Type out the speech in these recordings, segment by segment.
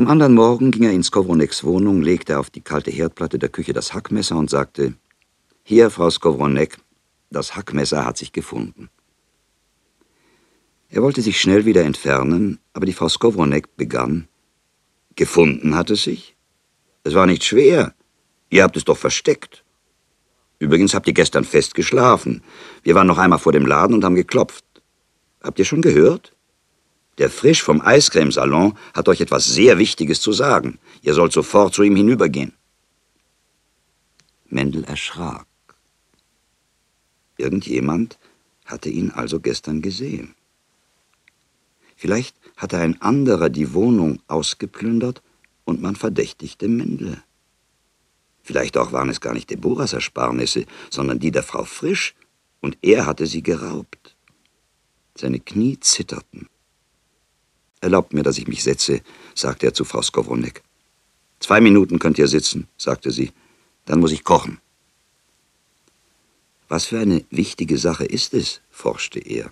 Am anderen Morgen ging er in Skowroneks Wohnung, legte auf die kalte Herdplatte der Küche das Hackmesser und sagte, Hier, Frau Skowronek, das Hackmesser hat sich gefunden. Er wollte sich schnell wieder entfernen, aber die Frau Skowronek begann, Gefunden hat es sich? Es war nicht schwer. Ihr habt es doch versteckt. Übrigens habt ihr gestern fest geschlafen. Wir waren noch einmal vor dem Laden und haben geklopft. Habt ihr schon gehört? Der Frisch vom Eiscremesalon hat euch etwas sehr Wichtiges zu sagen. Ihr sollt sofort zu ihm hinübergehen. Mendel erschrak. Irgendjemand hatte ihn also gestern gesehen. Vielleicht hatte ein anderer die Wohnung ausgeplündert und man verdächtigte Mendel. Vielleicht auch waren es gar nicht Deborahs Ersparnisse, sondern die der Frau Frisch, und er hatte sie geraubt. Seine Knie zitterten. Erlaubt mir, dass ich mich setze, sagte er zu Frau Skowronek. Zwei Minuten könnt ihr sitzen, sagte sie. Dann muss ich kochen. Was für eine wichtige Sache ist es? forschte er.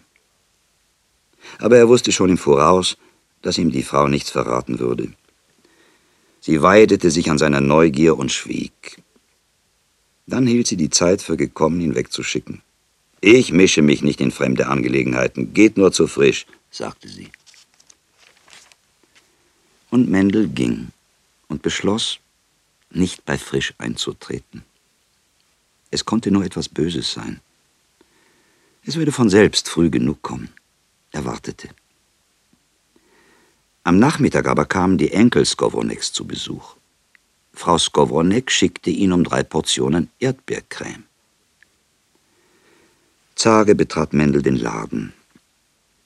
Aber er wusste schon im Voraus, dass ihm die Frau nichts verraten würde. Sie weidete sich an seiner Neugier und schwieg. Dann hielt sie die Zeit für gekommen, ihn wegzuschicken. Ich mische mich nicht in fremde Angelegenheiten, geht nur zu frisch, sagte sie. Und Mendel ging und beschloss, nicht bei Frisch einzutreten. Es konnte nur etwas Böses sein. Es würde von selbst früh genug kommen. Er wartete. Am Nachmittag aber kamen die Enkel Skowroneks zu Besuch. Frau Skowronek schickte ihn um drei Portionen Erdbeercreme. Zage betrat Mendel den Laden.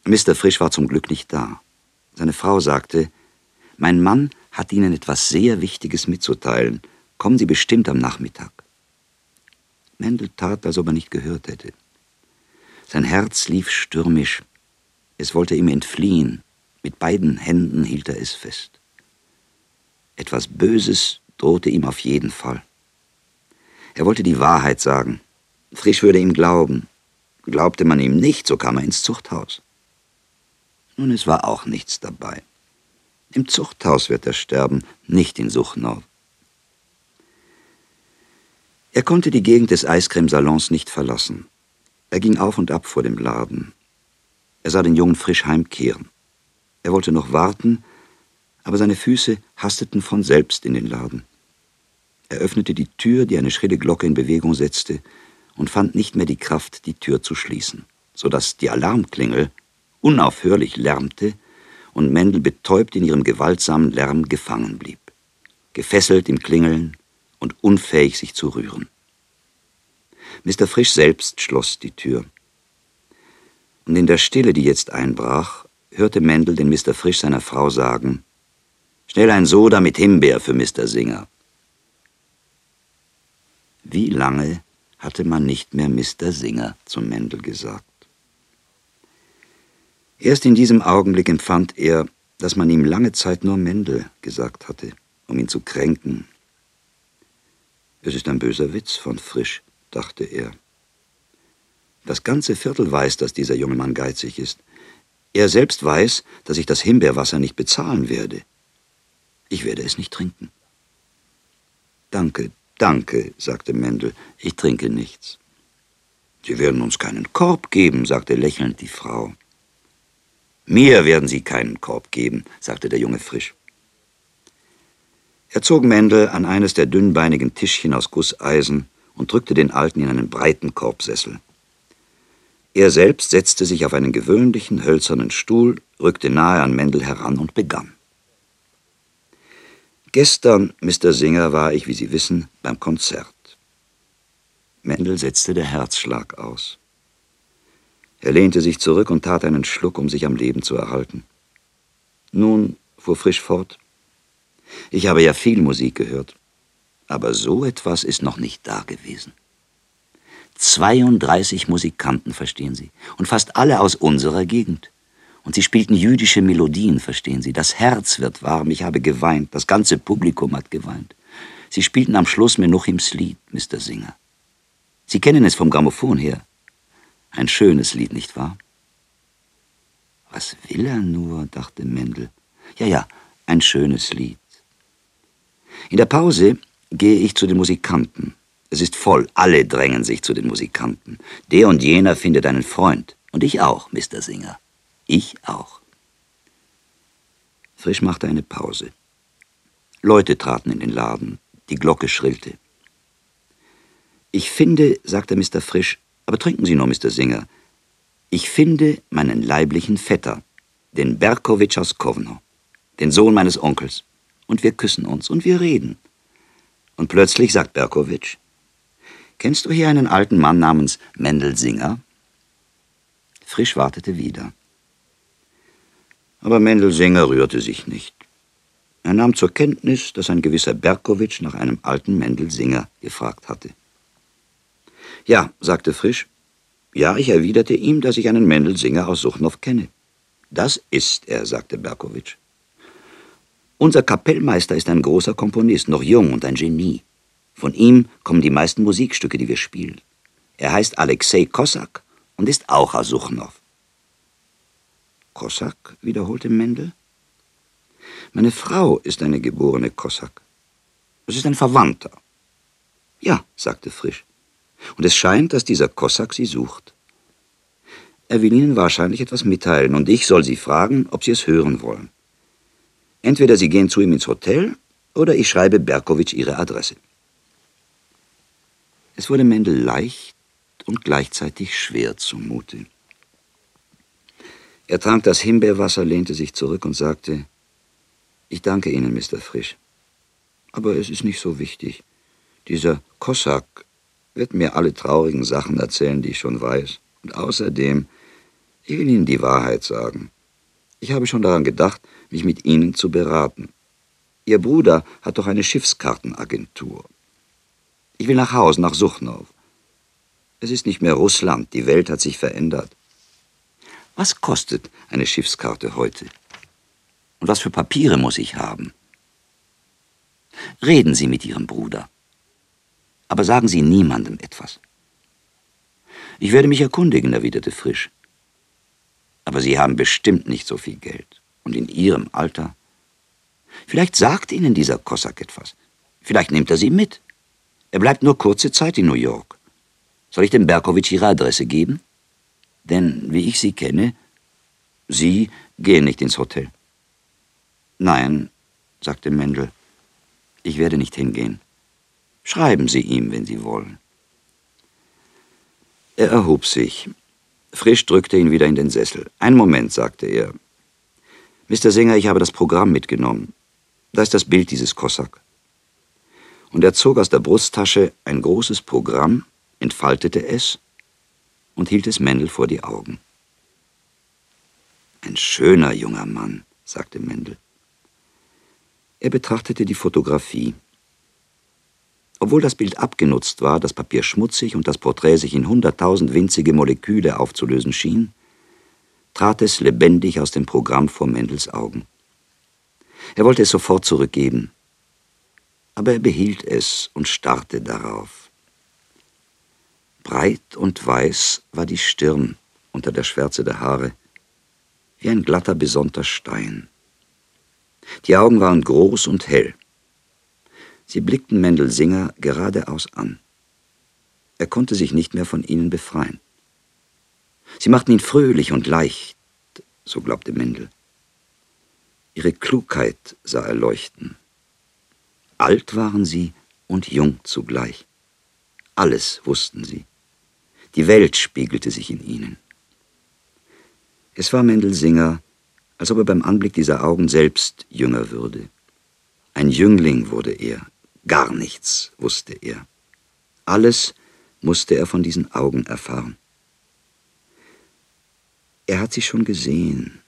Mr. Frisch war zum Glück nicht da. Seine Frau sagte, mein Mann hat Ihnen etwas sehr Wichtiges mitzuteilen. Kommen Sie bestimmt am Nachmittag. Mendel tat, als ob er nicht gehört hätte. Sein Herz lief stürmisch. Es wollte ihm entfliehen. Mit beiden Händen hielt er es fest. Etwas Böses drohte ihm auf jeden Fall. Er wollte die Wahrheit sagen. Frisch würde ihm glauben. Glaubte man ihm nicht, so kam er ins Zuchthaus. Nun, es war auch nichts dabei. Im Zuchthaus wird er sterben, nicht in Suchnau. Er konnte die Gegend des Eiscremesalons nicht verlassen. Er ging auf und ab vor dem Laden. Er sah den Jungen frisch heimkehren. Er wollte noch warten, aber seine Füße hasteten von selbst in den Laden. Er öffnete die Tür, die eine schrille Glocke in Bewegung setzte, und fand nicht mehr die Kraft, die Tür zu schließen, so dass die Alarmklingel unaufhörlich lärmte und Mendel betäubt in ihrem gewaltsamen Lärm gefangen blieb, gefesselt im Klingeln und unfähig, sich zu rühren. Mr. Frisch selbst schloss die Tür. Und in der Stille, die jetzt einbrach, hörte Mendel den Mr. Frisch seiner Frau sagen, Schnell ein Soda mit Himbeer für Mr. Singer. Wie lange hatte man nicht mehr Mr. Singer zum Mendel gesagt? Erst in diesem Augenblick empfand er, dass man ihm lange Zeit nur Mendel gesagt hatte, um ihn zu kränken. Es ist ein böser Witz von Frisch, dachte er. Das ganze Viertel weiß, dass dieser junge Mann geizig ist. Er selbst weiß, dass ich das Himbeerwasser nicht bezahlen werde. Ich werde es nicht trinken. Danke, danke, sagte Mendel, ich trinke nichts. Sie werden uns keinen Korb geben, sagte lächelnd die Frau. Mir werden Sie keinen Korb geben, sagte der Junge frisch. Er zog Mendel an eines der dünnbeinigen Tischchen aus Gusseisen und drückte den Alten in einen breiten Korbsessel. Er selbst setzte sich auf einen gewöhnlichen hölzernen Stuhl, rückte nahe an Mendel heran und begann. Gestern, Mr. Singer, war ich, wie Sie wissen, beim Konzert. Mendel setzte der Herzschlag aus. Er lehnte sich zurück und tat einen Schluck, um sich am Leben zu erhalten. Nun, fuhr Frisch fort, ich habe ja viel Musik gehört, aber so etwas ist noch nicht da gewesen. 32 Musikanten, verstehen Sie, und fast alle aus unserer Gegend. Und sie spielten jüdische Melodien, verstehen Sie. Das Herz wird warm, ich habe geweint, das ganze Publikum hat geweint. Sie spielten am Schluss Menuchims Lied, Mr. Singer. Sie kennen es vom Grammophon her. Ein schönes Lied, nicht wahr? Was will er nur, dachte Mendel. Ja, ja, Ein schönes Lied. In der Pause gehe ich zu den Musikanten. Es ist voll, alle drängen sich zu den Musikanten. Der und jener findet einen Freund. Und ich auch, Mr. Singer. Ich auch. Frisch machte eine Pause. Leute traten in den Laden. Die Glocke schrillte. Ich finde, sagte Mr. Frisch, aber trinken Sie nur, Mr. Singer, ich finde meinen leiblichen Vetter, den Berkowitsch aus Kowno, den Sohn meines Onkels, und wir küssen uns und wir reden. Und plötzlich sagt Berkowitsch, Kennst du hier einen alten Mann namens Mendel Singer? Frisch wartete wieder. Aber Mendel Singer rührte sich nicht. Er nahm zur Kenntnis, dass ein gewisser Berkowitsch nach einem alten Mendel Singer gefragt hatte. Ja, sagte Frisch. Ja, ich erwiderte ihm, dass ich einen Mendel Singer aus Suchnow kenne. Das ist er, sagte Berkowitsch. Unser Kapellmeister ist ein großer Komponist, noch jung und ein Genie. Von ihm kommen die meisten Musikstücke, die wir spielen. Er heißt Alexei Kossak und ist auch aus Suchnow. Kossak? wiederholte Mendel. Meine Frau ist eine geborene Kossak. Es ist ein Verwandter. Ja, sagte Frisch. Und es scheint, dass dieser Kossak sie sucht. Er will Ihnen wahrscheinlich etwas mitteilen, und ich soll Sie fragen, ob Sie es hören wollen. Entweder Sie gehen zu ihm ins Hotel, oder ich schreibe Berkowitsch Ihre Adresse. Es wurde Mendel leicht und gleichzeitig schwer zumute. Er trank das Himbeerwasser, lehnte sich zurück und sagte, ich danke Ihnen, Mr. Frisch. Aber es ist nicht so wichtig. Dieser Kossak wird mir alle traurigen Sachen erzählen, die ich schon weiß. Und außerdem, ich will Ihnen die Wahrheit sagen. Ich habe schon daran gedacht, mich mit Ihnen zu beraten. Ihr Bruder hat doch eine Schiffskartenagentur. Ich will nach Hause, nach Suchnow. Es ist nicht mehr Russland, die Welt hat sich verändert. Was kostet eine Schiffskarte heute? Und was für Papiere muss ich haben? Reden Sie mit Ihrem Bruder. Aber sagen Sie niemandem etwas. Ich werde mich erkundigen, erwiderte Frisch. Aber Sie haben bestimmt nicht so viel Geld. Und in Ihrem Alter. Vielleicht sagt Ihnen dieser Kossak etwas. Vielleicht nimmt er Sie mit. Er bleibt nur kurze Zeit in New York. Soll ich dem Berkowitsch Ihre Adresse geben? Denn, wie ich Sie kenne, Sie gehen nicht ins Hotel. Nein, sagte Mendel, ich werde nicht hingehen. Schreiben Sie ihm, wenn Sie wollen. Er erhob sich. Frisch drückte ihn wieder in den Sessel. Ein Moment, sagte er. Mr. Singer, ich habe das Programm mitgenommen. Da ist das Bild dieses Kossak und er zog aus der Brusttasche ein großes Programm, entfaltete es und hielt es Mendel vor die Augen. Ein schöner junger Mann, sagte Mendel. Er betrachtete die Fotografie. Obwohl das Bild abgenutzt war, das Papier schmutzig und das Porträt sich in hunderttausend winzige Moleküle aufzulösen schien, trat es lebendig aus dem Programm vor Mendels Augen. Er wollte es sofort zurückgeben, aber er behielt es und starrte darauf. Breit und weiß war die Stirn unter der Schwärze der Haare, wie ein glatter, besonnter Stein. Die Augen waren groß und hell. Sie blickten Mendel Singer geradeaus an. Er konnte sich nicht mehr von ihnen befreien. Sie machten ihn fröhlich und leicht, so glaubte Mendel. Ihre Klugheit sah er leuchten. Alt waren sie und jung zugleich. Alles wussten sie. Die Welt spiegelte sich in ihnen. Es war Mendelsinger, als ob er beim Anblick dieser Augen selbst jünger würde. Ein Jüngling wurde er, gar nichts wusste er. Alles musste er von diesen Augen erfahren. Er hat sie schon gesehen,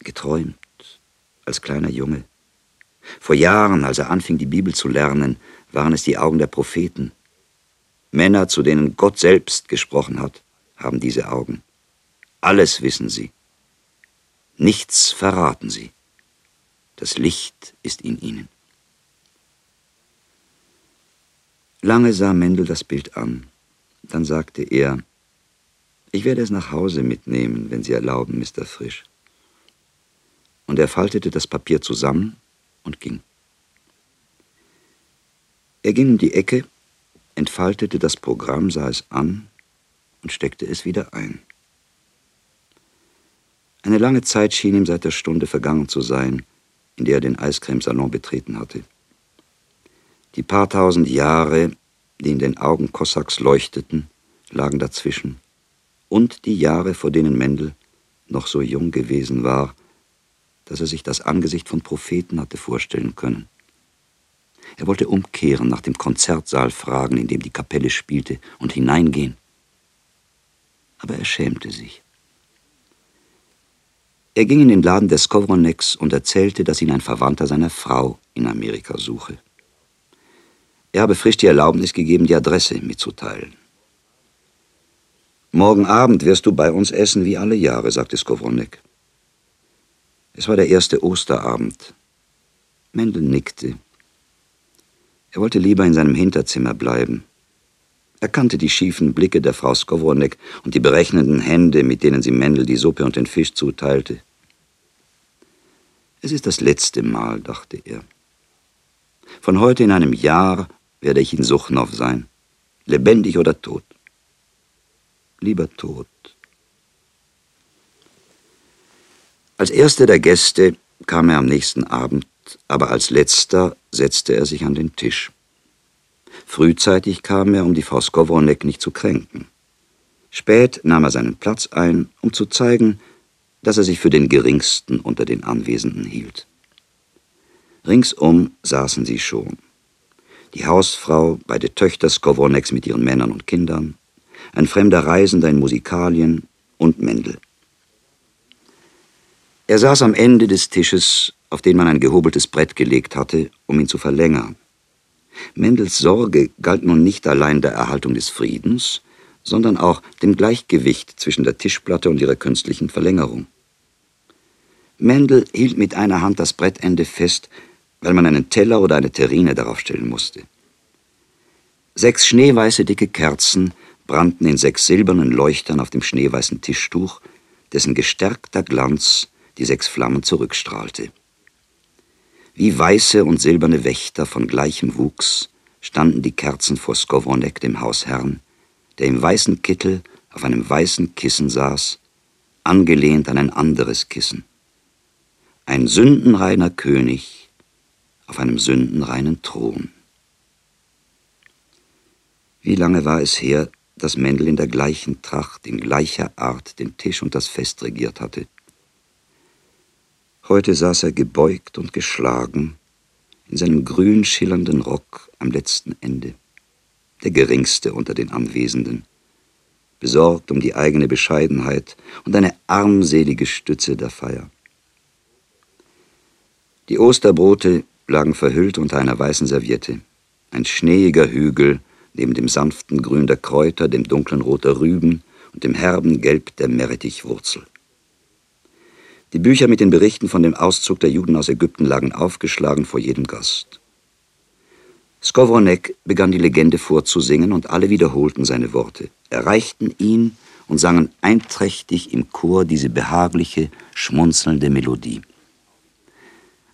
geträumt, als kleiner Junge. Vor Jahren, als er anfing, die Bibel zu lernen, waren es die Augen der Propheten. Männer, zu denen Gott selbst gesprochen hat, haben diese Augen. Alles wissen sie. Nichts verraten sie. Das Licht ist in ihnen. Lange sah Mendel das Bild an. Dann sagte er, ich werde es nach Hause mitnehmen, wenn Sie erlauben, Mr. Frisch. Und er faltete das Papier zusammen und ging. Er ging um die Ecke, entfaltete das Programm, sah es an und steckte es wieder ein. Eine lange Zeit schien ihm seit der Stunde vergangen zu sein, in der er den Eiscremesalon betreten hatte. Die paar tausend Jahre, die in den Augen Kossaks leuchteten, lagen dazwischen, und die Jahre, vor denen Mendel noch so jung gewesen war, dass er sich das Angesicht von Propheten hatte vorstellen können. Er wollte umkehren, nach dem Konzertsaal fragen, in dem die Kapelle spielte, und hineingehen. Aber er schämte sich. Er ging in den Laden des Skowroneks und erzählte, dass ihn ein Verwandter seiner Frau in Amerika suche. Er habe frisch die Erlaubnis gegeben, die Adresse mitzuteilen. Morgen Abend wirst du bei uns essen wie alle Jahre, sagte Skowronek. Es war der erste Osterabend. Mendel nickte. Er wollte lieber in seinem Hinterzimmer bleiben. Er kannte die schiefen Blicke der Frau Skowronek und die berechnenden Hände, mit denen sie Mendel die Suppe und den Fisch zuteilte. Es ist das letzte Mal, dachte er. Von heute in einem Jahr werde ich in Suchnow sein, lebendig oder tot. Lieber tot. Als erster der Gäste kam er am nächsten Abend, aber als letzter setzte er sich an den Tisch. Frühzeitig kam er, um die Frau Skowronek nicht zu kränken. Spät nahm er seinen Platz ein, um zu zeigen, dass er sich für den geringsten unter den Anwesenden hielt. Ringsum saßen sie schon. Die Hausfrau, beide Töchter Skowroneks mit ihren Männern und Kindern, ein fremder Reisender in Musikalien und Mendel. Er saß am Ende des Tisches, auf den man ein gehobeltes Brett gelegt hatte, um ihn zu verlängern. Mendels Sorge galt nun nicht allein der Erhaltung des Friedens, sondern auch dem Gleichgewicht zwischen der Tischplatte und ihrer künstlichen Verlängerung. Mendel hielt mit einer Hand das Brettende fest, weil man einen Teller oder eine Terrine darauf stellen musste. Sechs schneeweiße dicke Kerzen brannten in sechs silbernen Leuchtern auf dem schneeweißen Tischtuch, dessen gestärkter Glanz die sechs Flammen zurückstrahlte. Wie weiße und silberne Wächter von gleichem Wuchs standen die Kerzen vor Skowronek, dem Hausherrn, der im weißen Kittel auf einem weißen Kissen saß, angelehnt an ein anderes Kissen. Ein sündenreiner König auf einem sündenreinen Thron. Wie lange war es her, dass Mendel in der gleichen Tracht, in gleicher Art den Tisch und das Fest regiert hatte? Heute saß er gebeugt und geschlagen in seinem grün schillernden Rock am letzten Ende, der geringste unter den Anwesenden, besorgt um die eigene Bescheidenheit und eine armselige Stütze der Feier. Die Osterbrote lagen verhüllt unter einer weißen Serviette, ein schneeiger Hügel neben dem sanften Grün der Kräuter, dem dunklen Rot der Rüben und dem herben Gelb der Meerrettichwurzel. Die Bücher mit den Berichten von dem Auszug der Juden aus Ägypten lagen aufgeschlagen vor jedem Gast. Skowronek begann die Legende vorzusingen und alle wiederholten seine Worte, erreichten ihn und sangen einträchtig im Chor diese behagliche, schmunzelnde Melodie.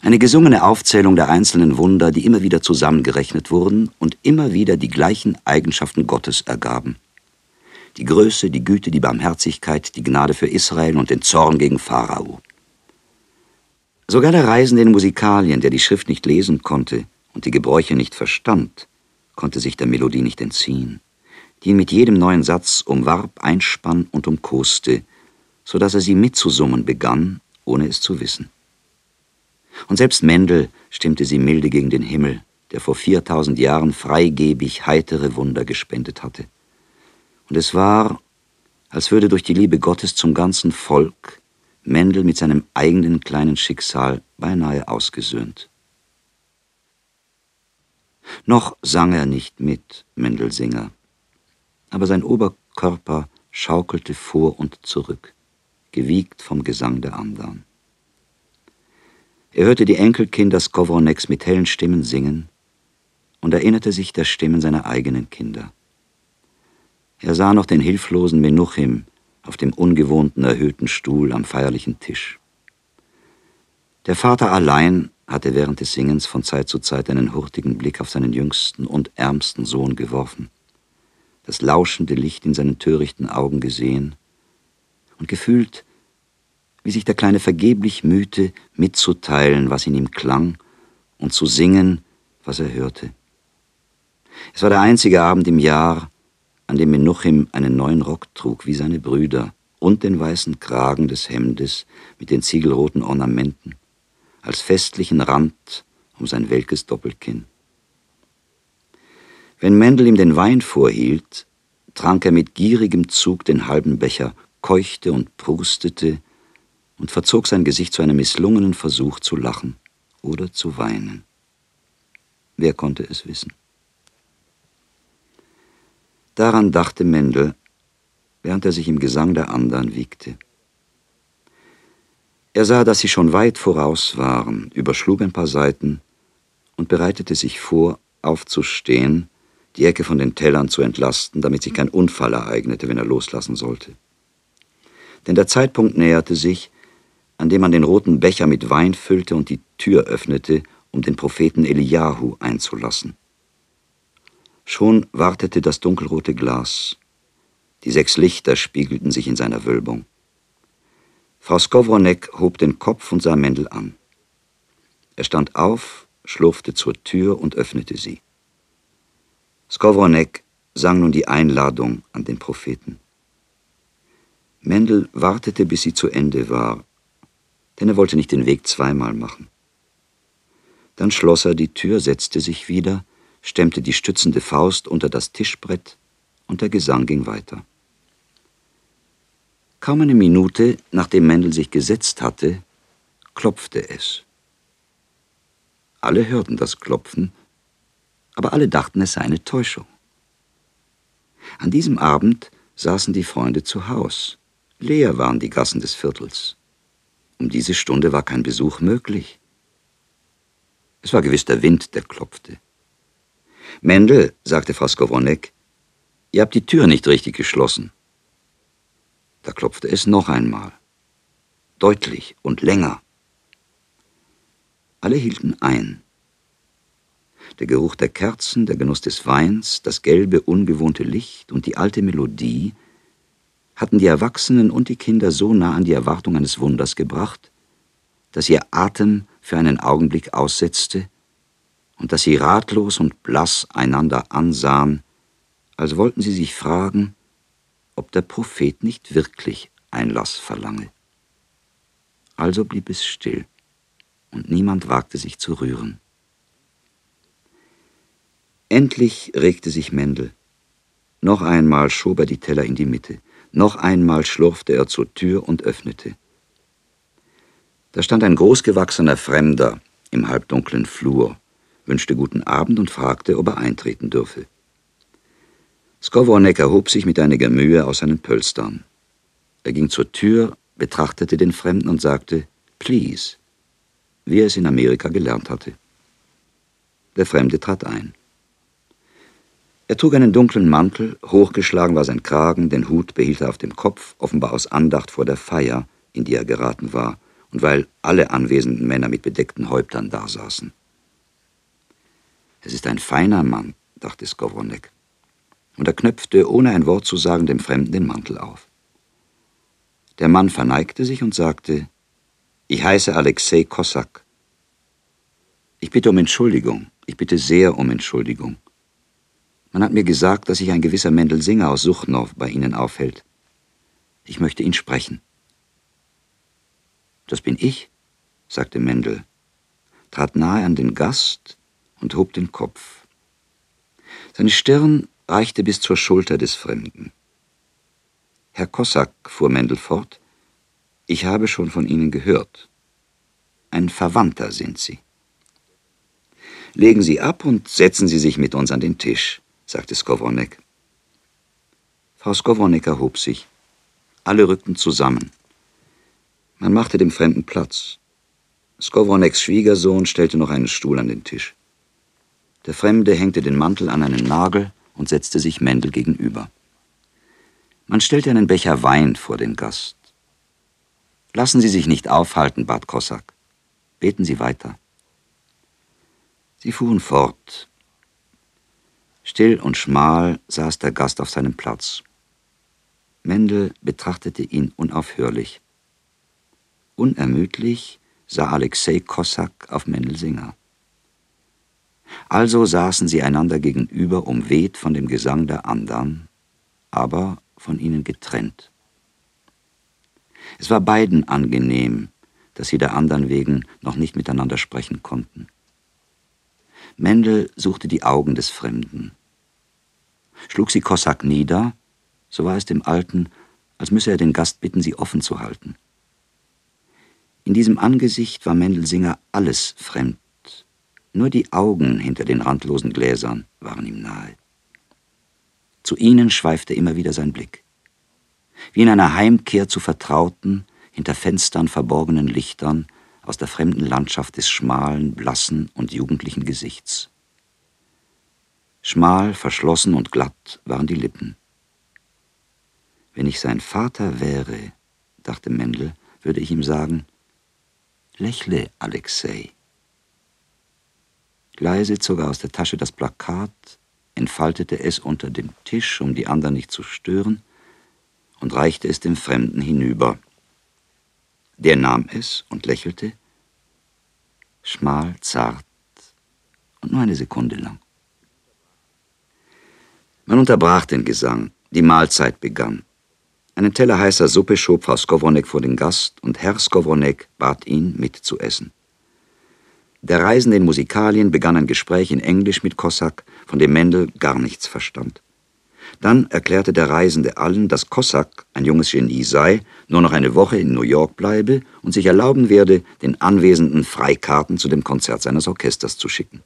Eine gesungene Aufzählung der einzelnen Wunder, die immer wieder zusammengerechnet wurden und immer wieder die gleichen Eigenschaften Gottes ergaben. Die Größe, die Güte, die Barmherzigkeit, die Gnade für Israel und den Zorn gegen Pharao. Sogar der Reisende in Musikalien, der die Schrift nicht lesen konnte und die Gebräuche nicht verstand, konnte sich der Melodie nicht entziehen, die ihn mit jedem neuen Satz umwarb, einspann und umkoste, so dass er sie mitzusummen begann, ohne es zu wissen. Und selbst Mendel stimmte sie milde gegen den Himmel, der vor viertausend Jahren freigebig heitere Wunder gespendet hatte. Und es war, als würde durch die Liebe Gottes zum ganzen Volk Mendel mit seinem eigenen kleinen Schicksal beinahe ausgesöhnt. Noch sang er nicht mit, Mendelsinger, aber sein Oberkörper schaukelte vor und zurück, gewiegt vom Gesang der anderen. Er hörte die Enkelkinder Skowroneks mit hellen Stimmen singen und erinnerte sich der Stimmen seiner eigenen Kinder. Er sah noch den hilflosen Menuchim auf dem ungewohnten erhöhten Stuhl am feierlichen Tisch. Der Vater allein hatte während des Singens von Zeit zu Zeit einen hurtigen Blick auf seinen jüngsten und ärmsten Sohn geworfen, das lauschende Licht in seinen törichten Augen gesehen und gefühlt, wie sich der Kleine vergeblich mühte, mitzuteilen, was in ihm klang, und zu singen, was er hörte. Es war der einzige Abend im Jahr, an dem Menuchim einen neuen Rock trug, wie seine Brüder, und den weißen Kragen des Hemdes mit den ziegelroten Ornamenten, als festlichen Rand um sein welkes Doppelkinn. Wenn Mendel ihm den Wein vorhielt, trank er mit gierigem Zug den halben Becher, keuchte und prustete und verzog sein Gesicht zu einem misslungenen Versuch zu lachen oder zu weinen. Wer konnte es wissen? Daran dachte Mendel, während er sich im Gesang der anderen wiegte. Er sah, dass sie schon weit voraus waren, überschlug ein paar Seiten und bereitete sich vor, aufzustehen, die Ecke von den Tellern zu entlasten, damit sich kein Unfall ereignete, wenn er loslassen sollte. Denn der Zeitpunkt näherte sich, an dem man den roten Becher mit Wein füllte und die Tür öffnete, um den Propheten Eliyahu einzulassen. Schon wartete das dunkelrote Glas. Die sechs Lichter spiegelten sich in seiner Wölbung. Frau Skowronek hob den Kopf und sah Mendel an. Er stand auf, schlurfte zur Tür und öffnete sie. Skowronek sang nun die Einladung an den Propheten. Mendel wartete, bis sie zu Ende war, denn er wollte nicht den Weg zweimal machen. Dann schloss er die Tür, setzte sich wieder, stemmte die stützende Faust unter das Tischbrett und der Gesang ging weiter. Kaum eine Minute, nachdem Mendel sich gesetzt hatte, klopfte es. Alle hörten das Klopfen, aber alle dachten, es sei eine Täuschung. An diesem Abend saßen die Freunde zu Haus. Leer waren die Gassen des Viertels. Um diese Stunde war kein Besuch möglich. Es war gewiss der Wind, der klopfte. Mendel, sagte Frau Skowronek, ihr habt die Tür nicht richtig geschlossen. Da klopfte es noch einmal. Deutlich und länger. Alle hielten ein. Der Geruch der Kerzen, der Genuss des Weins, das gelbe, ungewohnte Licht und die alte Melodie hatten die Erwachsenen und die Kinder so nah an die Erwartung eines Wunders gebracht, dass ihr Atem für einen Augenblick aussetzte und dass sie ratlos und blass einander ansahen, als wollten sie sich fragen, ob der Prophet nicht wirklich Einlass verlange. Also blieb es still, und niemand wagte sich zu rühren. Endlich regte sich Mendel. Noch einmal schob er die Teller in die Mitte. Noch einmal schlurfte er zur Tür und öffnete. Da stand ein großgewachsener Fremder im halbdunklen Flur, wünschte guten Abend und fragte, ob er eintreten dürfe. Skowronek erhob sich mit einiger Mühe aus seinen Pölstern. Er ging zur Tür, betrachtete den Fremden und sagte, Please, wie er es in Amerika gelernt hatte. Der Fremde trat ein. Er trug einen dunklen Mantel, hochgeschlagen war sein Kragen, den Hut behielt er auf dem Kopf, offenbar aus Andacht vor der Feier, in die er geraten war, und weil alle anwesenden Männer mit bedeckten Häuptern dasaßen. Es ist ein feiner Mann, dachte Skowronek, und er knöpfte, ohne ein Wort zu sagen, dem Fremden den Mantel auf. Der Mann verneigte sich und sagte, ich heiße Alexei Kossak. Ich bitte um Entschuldigung, ich bitte sehr um Entschuldigung. Man hat mir gesagt, dass sich ein gewisser Mendel Singer aus Suchnow bei Ihnen aufhält. Ich möchte ihn sprechen. Das bin ich, sagte Mendel, trat nahe an den Gast und hob den Kopf. Seine Stirn reichte bis zur Schulter des Fremden. Herr Kossak, fuhr Mendel fort, ich habe schon von Ihnen gehört. Ein Verwandter sind Sie. Legen Sie ab und setzen Sie sich mit uns an den Tisch sagte Skowronek. Frau Skowronek erhob sich. Alle rückten zusammen. Man machte dem Fremden Platz. Skowroneks Schwiegersohn stellte noch einen Stuhl an den Tisch. Der Fremde hängte den Mantel an einen Nagel und setzte sich Mendel gegenüber. Man stellte einen Becher Wein vor den Gast. Lassen Sie sich nicht aufhalten, bat Kossak. Beten Sie weiter. Sie fuhren fort. Still und schmal saß der Gast auf seinem Platz. Mendel betrachtete ihn unaufhörlich. Unermüdlich sah Alexei Kossak auf Mendelsinger. Also saßen sie einander gegenüber, umweht von dem Gesang der andern, aber von ihnen getrennt. Es war beiden angenehm, dass sie der andern wegen noch nicht miteinander sprechen konnten. Mendel suchte die Augen des Fremden. Schlug sie Kossak nieder, so war es dem Alten, als müsse er den Gast bitten, sie offen zu halten. In diesem Angesicht war Mendelsinger alles fremd. Nur die Augen hinter den randlosen Gläsern waren ihm nahe. Zu ihnen schweifte immer wieder sein Blick. Wie in einer Heimkehr zu vertrauten, hinter Fenstern verborgenen Lichtern aus der fremden Landschaft des schmalen, blassen und jugendlichen Gesichts. Schmal, verschlossen und glatt waren die Lippen. Wenn ich sein Vater wäre, dachte Mendel, würde ich ihm sagen, lächle, Alexei. Leise zog er aus der Tasche das Plakat, entfaltete es unter dem Tisch, um die anderen nicht zu stören, und reichte es dem Fremden hinüber. Der nahm es und lächelte, schmal, zart und nur eine Sekunde lang. Man unterbrach den Gesang, die Mahlzeit begann. Einen Teller heißer Suppe schob Frau Skowronek vor den Gast und Herr Skowronek bat ihn, mitzuessen. Der Reisende in Musikalien begann ein Gespräch in Englisch mit Kossak, von dem Mendel gar nichts verstand. Dann erklärte der Reisende allen, dass Kossak ein junges Genie sei, nur noch eine Woche in New York bleibe und sich erlauben werde, den Anwesenden Freikarten zu dem Konzert seines Orchesters zu schicken.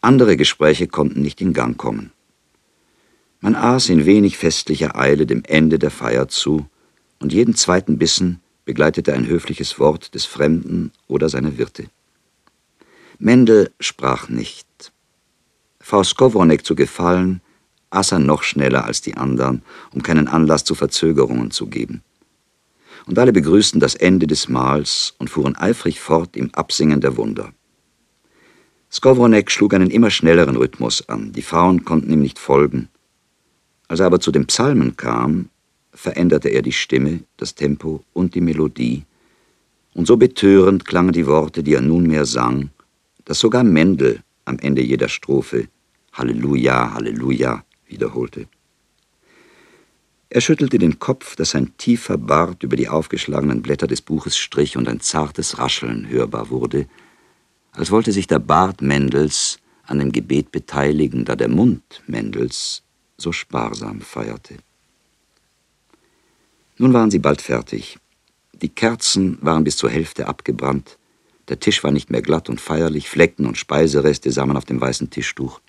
Andere Gespräche konnten nicht in Gang kommen. Man aß in wenig festlicher Eile dem Ende der Feier zu, und jeden zweiten Bissen begleitete ein höfliches Wort des Fremden oder seiner Wirte. Mendel sprach nicht. Frau Skowronek zu gefallen, aß er noch schneller als die anderen, um keinen Anlass zu Verzögerungen zu geben. Und alle begrüßten das Ende des Mahls und fuhren eifrig fort im Absingen der Wunder. Skowronek schlug einen immer schnelleren Rhythmus an, die Frauen konnten ihm nicht folgen, als er aber zu den Psalmen kam, veränderte er die Stimme, das Tempo und die Melodie, und so betörend klangen die Worte, die er nunmehr sang, dass sogar Mendel am Ende jeder Strophe Halleluja, Halleluja wiederholte. Er schüttelte den Kopf, dass sein tiefer Bart über die aufgeschlagenen Blätter des Buches strich und ein zartes Rascheln hörbar wurde, als wollte sich der Bart Mendels an dem Gebet beteiligen, da der Mund Mendels so sparsam feierte. Nun waren sie bald fertig. Die Kerzen waren bis zur Hälfte abgebrannt, der Tisch war nicht mehr glatt und feierlich, Flecken und Speisereste sah man auf dem weißen Tischtuch.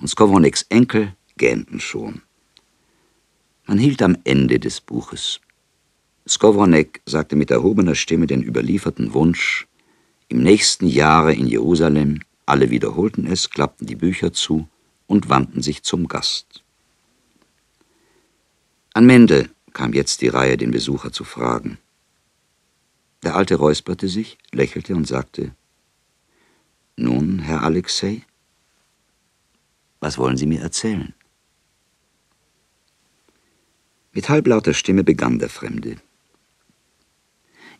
Und Skowroneks Enkel gähnten schon. Man hielt am Ende des Buches. Skowronek sagte mit erhobener Stimme den überlieferten Wunsch, im nächsten Jahre in Jerusalem, alle wiederholten es, klappten die Bücher zu und wandten sich zum Gast. An Mendel kam jetzt die Reihe, den Besucher zu fragen. Der Alte räusperte sich, lächelte und sagte, Nun, Herr Alexei, was wollen Sie mir erzählen? Mit halblauter Stimme begann der Fremde.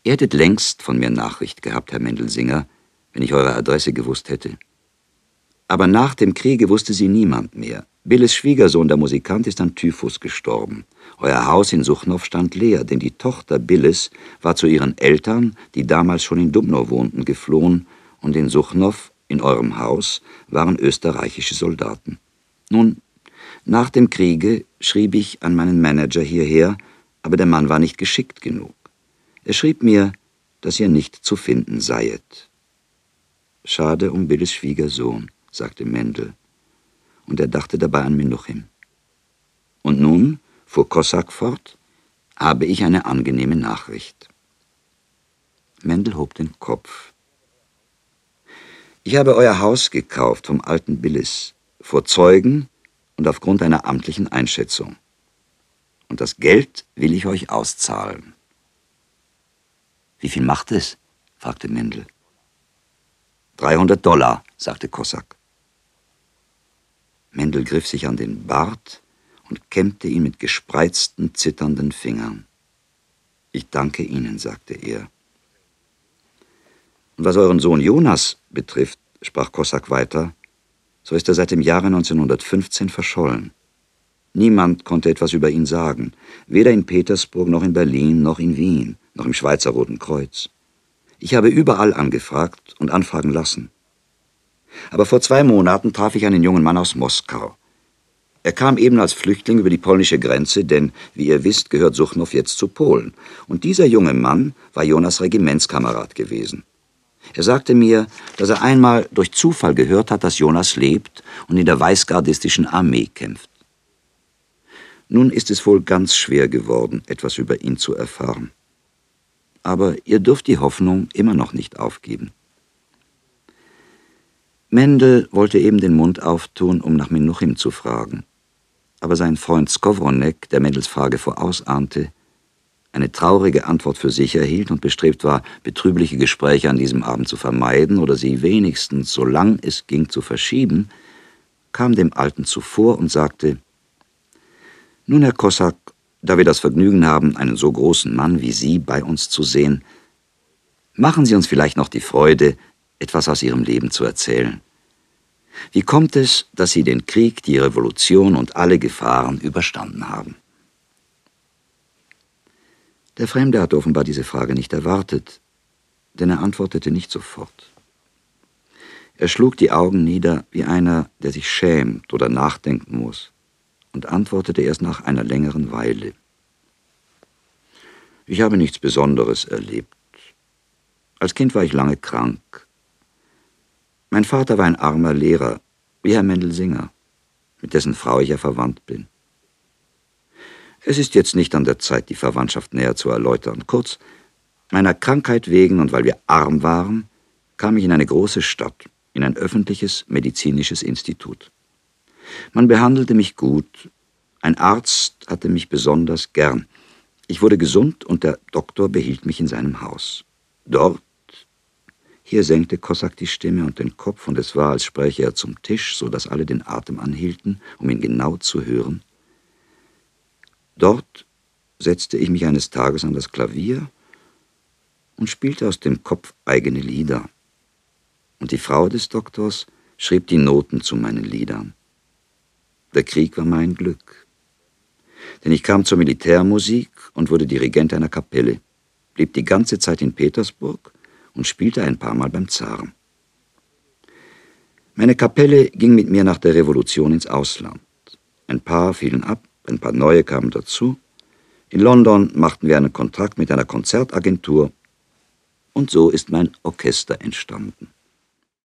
Ihr hättet längst von mir Nachricht gehabt, Herr Mendelsinger, wenn ich eure Adresse gewusst hätte. Aber nach dem Kriege wusste sie niemand mehr. Billes Schwiegersohn, der Musikant, ist an Typhus gestorben. Euer Haus in Suchnow stand leer, denn die Tochter Billes war zu ihren Eltern, die damals schon in Dubnow wohnten, geflohen, und in Suchnow, in eurem Haus, waren österreichische Soldaten. Nun, nach dem Kriege schrieb ich an meinen Manager hierher, aber der Mann war nicht geschickt genug. Er schrieb mir, dass ihr nicht zu finden seiet. Schade um Billes Schwiegersohn, sagte Mendel und er dachte dabei an Menuchim. Und nun, fuhr Kossak fort, habe ich eine angenehme Nachricht. Mendel hob den Kopf. Ich habe euer Haus gekauft vom alten Billis, vor Zeugen und aufgrund einer amtlichen Einschätzung. Und das Geld will ich euch auszahlen. Wie viel macht es? fragte Mendel. 300 Dollar, sagte Kossak. Mendel griff sich an den Bart und kämmte ihn mit gespreizten, zitternden Fingern. Ich danke Ihnen, sagte er. Und was euren Sohn Jonas betrifft, sprach Kossak weiter, so ist er seit dem Jahre 1915 verschollen. Niemand konnte etwas über ihn sagen, weder in Petersburg noch in Berlin noch in Wien, noch im Schweizer Roten Kreuz. Ich habe überall angefragt und anfragen lassen. Aber vor zwei Monaten traf ich einen jungen Mann aus Moskau. Er kam eben als Flüchtling über die polnische Grenze, denn, wie ihr wisst, gehört Suchnow jetzt zu Polen. Und dieser junge Mann war Jonas Regimentskamerad gewesen. Er sagte mir, dass er einmal durch Zufall gehört hat, dass Jonas lebt und in der weißgardistischen Armee kämpft. Nun ist es wohl ganz schwer geworden, etwas über ihn zu erfahren. Aber ihr dürft die Hoffnung immer noch nicht aufgeben. Mendel wollte eben den Mund auftun, um nach Minuchim zu fragen. Aber sein Freund Skowronek, der Mendels Frage vorausahnte, eine traurige Antwort für sich erhielt und bestrebt war, betrübliche Gespräche an diesem Abend zu vermeiden oder sie wenigstens, solang es ging, zu verschieben, kam dem Alten zuvor und sagte, nun, Herr Kossak, da wir das Vergnügen haben, einen so großen Mann wie Sie bei uns zu sehen, machen Sie uns vielleicht noch die Freude, etwas aus Ihrem Leben zu erzählen. Wie kommt es, dass Sie den Krieg, die Revolution und alle Gefahren überstanden haben? Der Fremde hatte offenbar diese Frage nicht erwartet, denn er antwortete nicht sofort. Er schlug die Augen nieder wie einer, der sich schämt oder nachdenken muss und antwortete erst nach einer längeren Weile. Ich habe nichts Besonderes erlebt. Als Kind war ich lange krank. Mein Vater war ein armer Lehrer, wie Herr Mendelsinger, mit dessen Frau ich ja verwandt bin. Es ist jetzt nicht an der Zeit, die Verwandtschaft näher zu erläutern. Kurz, meiner Krankheit wegen und weil wir arm waren, kam ich in eine große Stadt, in ein öffentliches medizinisches Institut. Man behandelte mich gut. Ein Arzt hatte mich besonders gern. Ich wurde gesund und der Doktor behielt mich in seinem Haus. Dort, hier senkte Kossak die Stimme und den Kopf, und es war, als spräche er zum Tisch, so dass alle den Atem anhielten, um ihn genau zu hören. Dort setzte ich mich eines Tages an das Klavier und spielte aus dem Kopf eigene Lieder. Und die Frau des Doktors schrieb die Noten zu meinen Liedern. Der Krieg war mein Glück. Denn ich kam zur Militärmusik und wurde Dirigent einer Kapelle, blieb die ganze Zeit in Petersburg und spielte ein paar Mal beim Zaren. Meine Kapelle ging mit mir nach der Revolution ins Ausland. Ein paar fielen ab, ein paar neue kamen dazu. In London machten wir einen Kontrakt mit einer Konzertagentur und so ist mein Orchester entstanden.